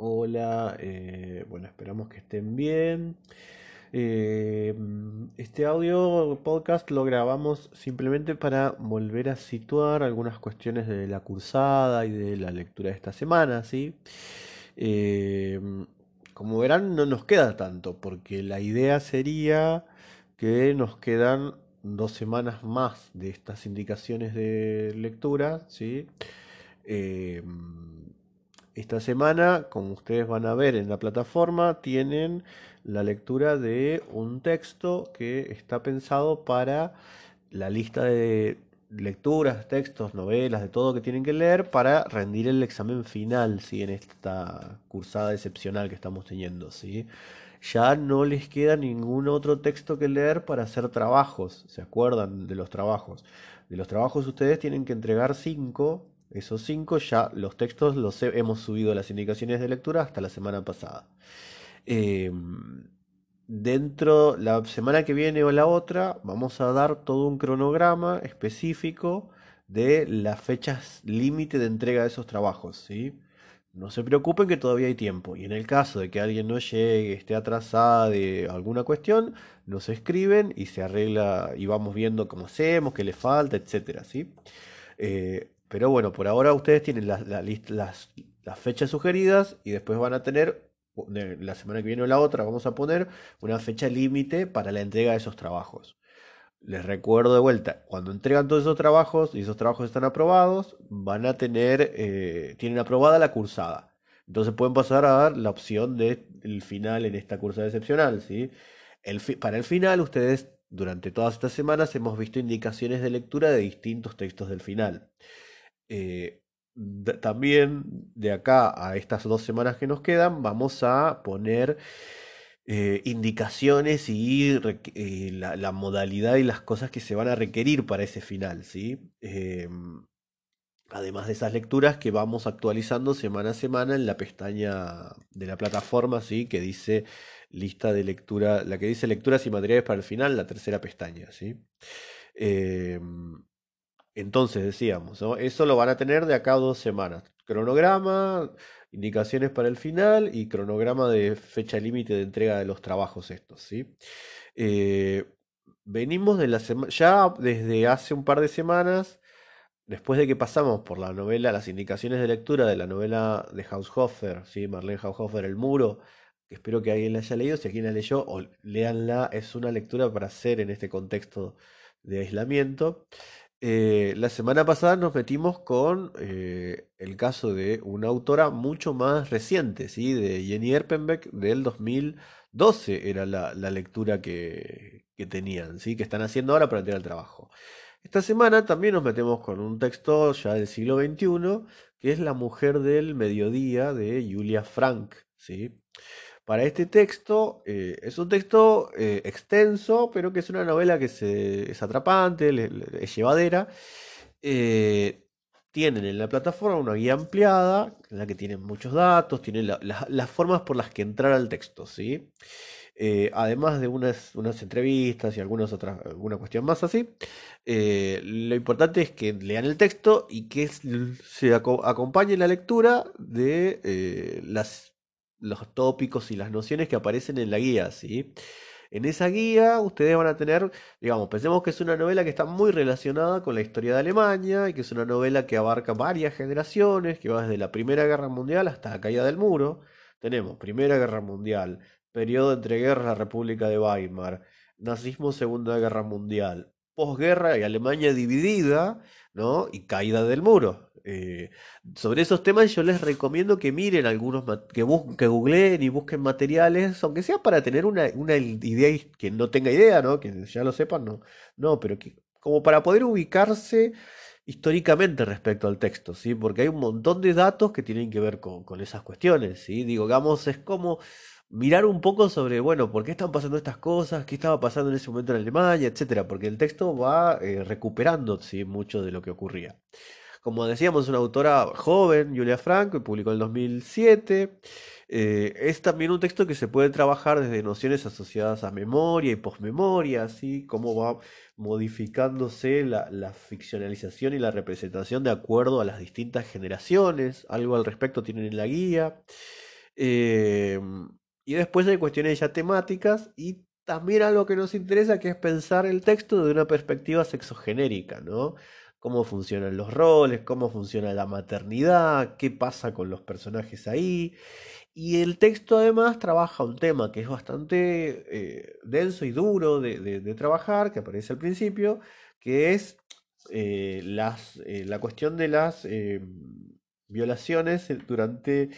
Hola, eh, bueno, esperamos que estén bien. Eh, este audio podcast lo grabamos simplemente para volver a situar algunas cuestiones de la cursada y de la lectura de esta semana, ¿sí? Eh, como verán, no nos queda tanto, porque la idea sería que nos quedan dos semanas más de estas indicaciones de lectura, ¿sí? Esta semana, como ustedes van a ver en la plataforma, tienen la lectura de un texto que está pensado para la lista de lecturas, textos, novelas, de todo que tienen que leer para rendir el examen final, ¿sí? En esta cursada excepcional que estamos teniendo, ¿sí? Ya no les queda ningún otro texto que leer para hacer trabajos, ¿se acuerdan de los trabajos? De los trabajos ustedes tienen que entregar cinco, esos cinco ya los textos los hemos subido las indicaciones de lectura hasta la semana pasada. Em, dentro, la semana que viene o la otra, vamos a dar todo un cronograma específico de las fechas límite de entrega de esos trabajos, ¿sí? No se preocupen que todavía hay tiempo. Y en el caso de que alguien no llegue, esté atrasada de alguna cuestión, nos escriben y se arregla y vamos viendo cómo hacemos, qué le falta, etcétera, ¿sí? Eh, pero bueno, por ahora ustedes tienen las, fechas sugeridas y después van a tener la semana que viene o la otra vamos a poner una fecha límite para la entrega de esos trabajos. Les recuerdo de vuelta, cuando entregan todos esos trabajos y esos trabajos están aprobados, van a tener, eh, tienen aprobada la cursada. Entonces pueden pasar a dar la opción del final en esta cursada excepcional. ¿sí? Para el final, ustedes durante todas estas semanas hemos visto indicaciones de lectura de distintos textos del final. Eh, también de acá a estas dos semanas que nos quedan, vamos a poner eh, indicaciones y eh, la, modalidad y las cosas que se van a requerir para ese final, ¿sí? Em, además de esas lecturas que vamos actualizando semana a semana en la pestaña de la plataforma, ¿sí? Que dice lista de lectura, la que dice lecturas y materiales para el final, la tercera pestaña, ¿sí? Em, entonces decíamos, eso lo van a tener de acá a dos semanas. Cronograma, indicaciones para el final y cronograma de fecha límite de entrega de los trabajos estos, ¿sí? Eh, venimos de la semana, ya desde hace un par de semanas, después de que pasamos por la novela, las indicaciones de lectura de la novela de Haushofer, ¿sí? Marlene Haushofer, El Muro, que espero que alguien la haya leído, si alguien la leyó, o leanla, es una lectura para hacer en este contexto de aislamiento. Eh, la semana pasada nos metimos con eh, el caso de una autora mucho más reciente, ¿sí? de Jenny Erpenbeck del 2012 era la, lectura que, tenían, ¿sí? que están haciendo ahora para tener el trabajo. Esta semana también nos metemos con un texto ya del siglo XXI, que es La mujer del mediodía de Julia Frank. ¿sí? Para este texto, eh, es un texto eh, extenso, pero que es una novela que es atrapante, es llevadera. Eh, tienen en la plataforma una guía ampliada, en la que tienen muchos datos, tienen las formas por las que entrar al texto, ¿sí? además de unas, unas, entrevistas y algunas otras, alguna cuestión más así, lo importante es que lean el texto y que se acompañe la lectura de las los tópicos y las nociones que aparecen en la guía, ¿sí? En esa guía ustedes van a tener, digamos, pensemos que es una novela que está muy relacionada con la historia de Alemania y que es una novela que abarca varias generaciones, que va desde la Primera Guerra Mundial hasta la caída del muro. Tenemos Primera Guerra Mundial, periodo entre guerras, la República de Weimar, nazismo, Segunda Guerra Mundial, posguerra y Alemania dividida, ¿no? Y caída del muro. Eh, sobre esos temas yo les recomiendo que miren algunos, que, que googleen y busquen materiales, aunque sea para tener una, idea que no tenga idea, ¿no? Que ya lo sepan, no. No, pero que, como para poder ubicarse históricamente respecto al texto, ¿sí? Porque hay un montón de datos que tienen que ver con, con esas cuestiones, ¿sí? Digo, digamos, es como mirar un poco sobre, bueno, por qué están pasando estas cosas, qué estaba pasando en ese momento en Alemania, etcétera, porque el texto va eh, recuperando, ¿sí? Mucho de lo que ocurría. Como decíamos, es una autora joven, Julia Frank, que publicó en el 2007. Eh, es también un texto que se puede trabajar desde nociones asociadas a memoria y posmemoria, así como va modificándose la, ficcionalización y la representación de acuerdo a las distintas generaciones. Algo al respecto tienen en la guía. Em, y después hay cuestiones ya temáticas y también algo que nos interesa que es pensar el texto de una perspectiva sexogenérica, ¿no? Cómo funcionan los roles, cómo funciona la maternidad, qué pasa con los personajes ahí. Y el texto además trabaja un tema que es bastante eh, denso y duro de, trabajar, que aparece al principio, que es eh, eh, la cuestión de las violaciones durante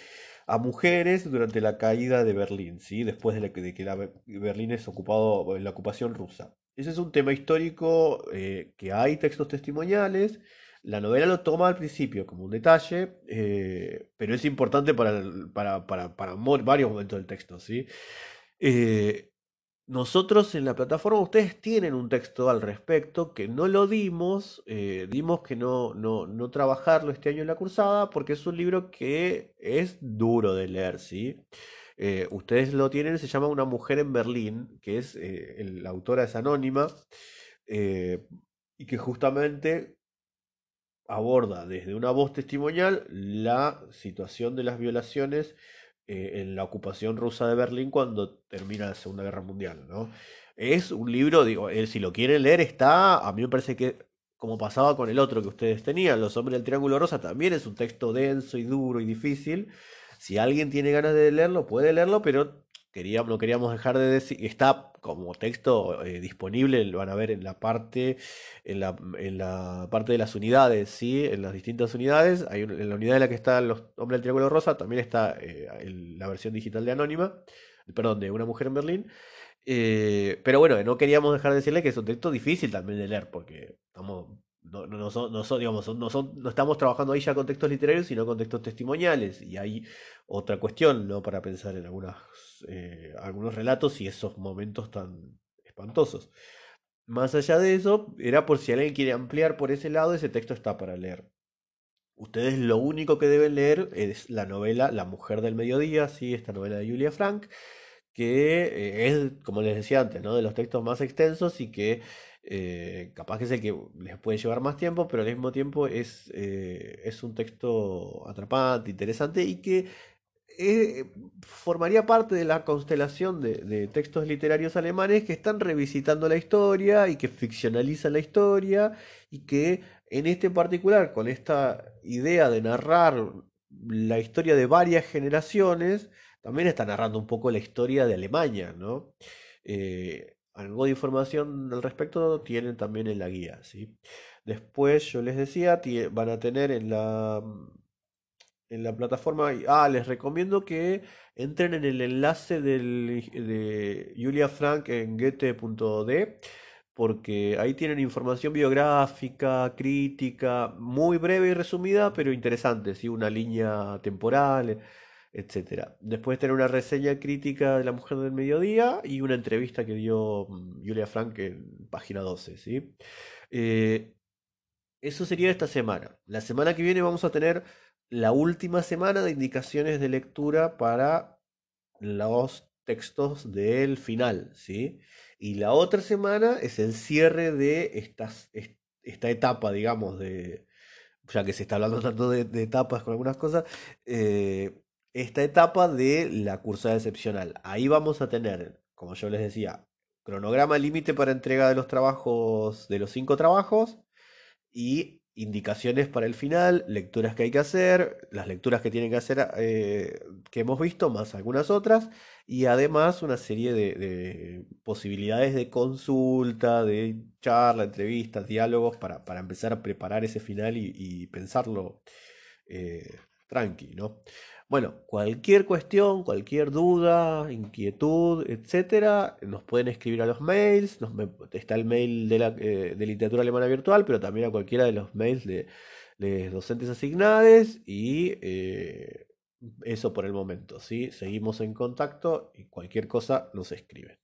a mujeres durante la caída de Berlín, ¿sí? después de, que Berlín es ocupado la ocupación rusa. Ese es un tema histórico que hay textos testimoniales la novela lo toma al principio como un detalle, eh, pero es importante para, varios momentos del texto. ¿sí? Eh, nosotros en la plataforma, ustedes tienen un texto al respecto que no lo dimos, eh, dimos que no, no, no, trabajarlo este año en la cursada porque es un libro que es duro de leer, ¿sí? Ustedes lo tienen, se llama Una mujer en Berlín, que es, la autora es anónima, y que justamente aborda desde una voz testimonial la situación de las violaciones eh, en la ocupación rusa de Berlín cuando termina la Segunda Guerra Mundial. ¿no? Es un libro, digo, eh, si lo quieren leer está, a mí me parece que como pasaba con el otro que ustedes tenían, Los Hombres del Triángulo Rosa, también es un texto denso y duro y difícil. Si alguien tiene ganas de leerlo, puede leerlo, pero queríamos, no queríamos dejar de decir, está como texto eh, disponible, lo van a ver en la parte, en la, en la, parte de las unidades, ¿sí? en las distintas unidades, hay en la unidad en la que están los hombres del Triángulo Rosa, también está eh, la versión digital de Anónima, perdón, de Una Mujer en Berlín. Eh, pero bueno, no queríamos dejar de decirle que es un texto difícil también de leer, porque estamos no, no, son, no, son, digamos, no, son, no estamos trabajando ahí ya con textos literarios, sino con textos testimoniales. Y hay otra cuestión, ¿no? Para pensar en eh, algunos relatos y esos momentos tan espantosos. Más allá de eso, era por si alguien quiere ampliar por ese lado, ese texto está para leer. Ustedes lo único que deben leer es la novela La mujer del mediodía, ¿sí? esta novela de Julia Frank, que eh, es, como les decía antes, ¿no? de los textos más extensos y que eh, capaz que es el que les puede llevar más tiempo, pero al mismo tiempo es, eh, es un texto atrapante, interesante y que eh, formaría parte de la constelación de, textos literarios alemanes que están revisitando la historia y que ficcionalizan la historia y que en este particular, con esta idea de narrar la historia de varias generaciones, también está narrando un poco la historia de Alemania, ¿no? Algo de información al respecto tienen también en la guía, ¿sí? Después yo les decía, van a tener en la, en la plataforma, ah, les recomiendo que entren en el enlace de Julia Frank en goethe.de porque ahí tienen información biográfica, crítica, muy breve y resumida, pero interesante, ¿sí? una línea temporal, etcétera. Después tener una reseña crítica de La Mujer del Mediodía y una entrevista que dio mm, Julia Frank en página 12, ¿sí? Eh, eso sería esta semana. La semana que viene vamos a tener la última semana de indicaciones de lectura para los textos del final, ¿sí? Y la otra semana es el cierre de esta etapa, digamos, de, ya que se está hablando tanto de, etapas con algunas cosas, eh, esta etapa de la cursada excepcional. Ahí vamos a tener, como yo les decía, cronograma límite para entrega de los trabajos, de los cinco trabajos, y indicaciones para el final, lecturas que hay que hacer, las lecturas que tienen que hacer eh, que hemos visto, más algunas otras, y además una serie de, posibilidades de consulta, de charla, entrevistas, diálogos, para, empezar a preparar ese final y, pensarlo eh, tranqui. Bueno, cualquier cuestión, cualquier duda, inquietud, etcétera, nos pueden escribir a los mails. está el mail de, la, eh, de literatura alemana virtual, pero también a cualquiera de los mails de, docentes asignados. Y eh, eso por el momento, ¿sí? Seguimos en contacto y cualquier cosa nos escriben.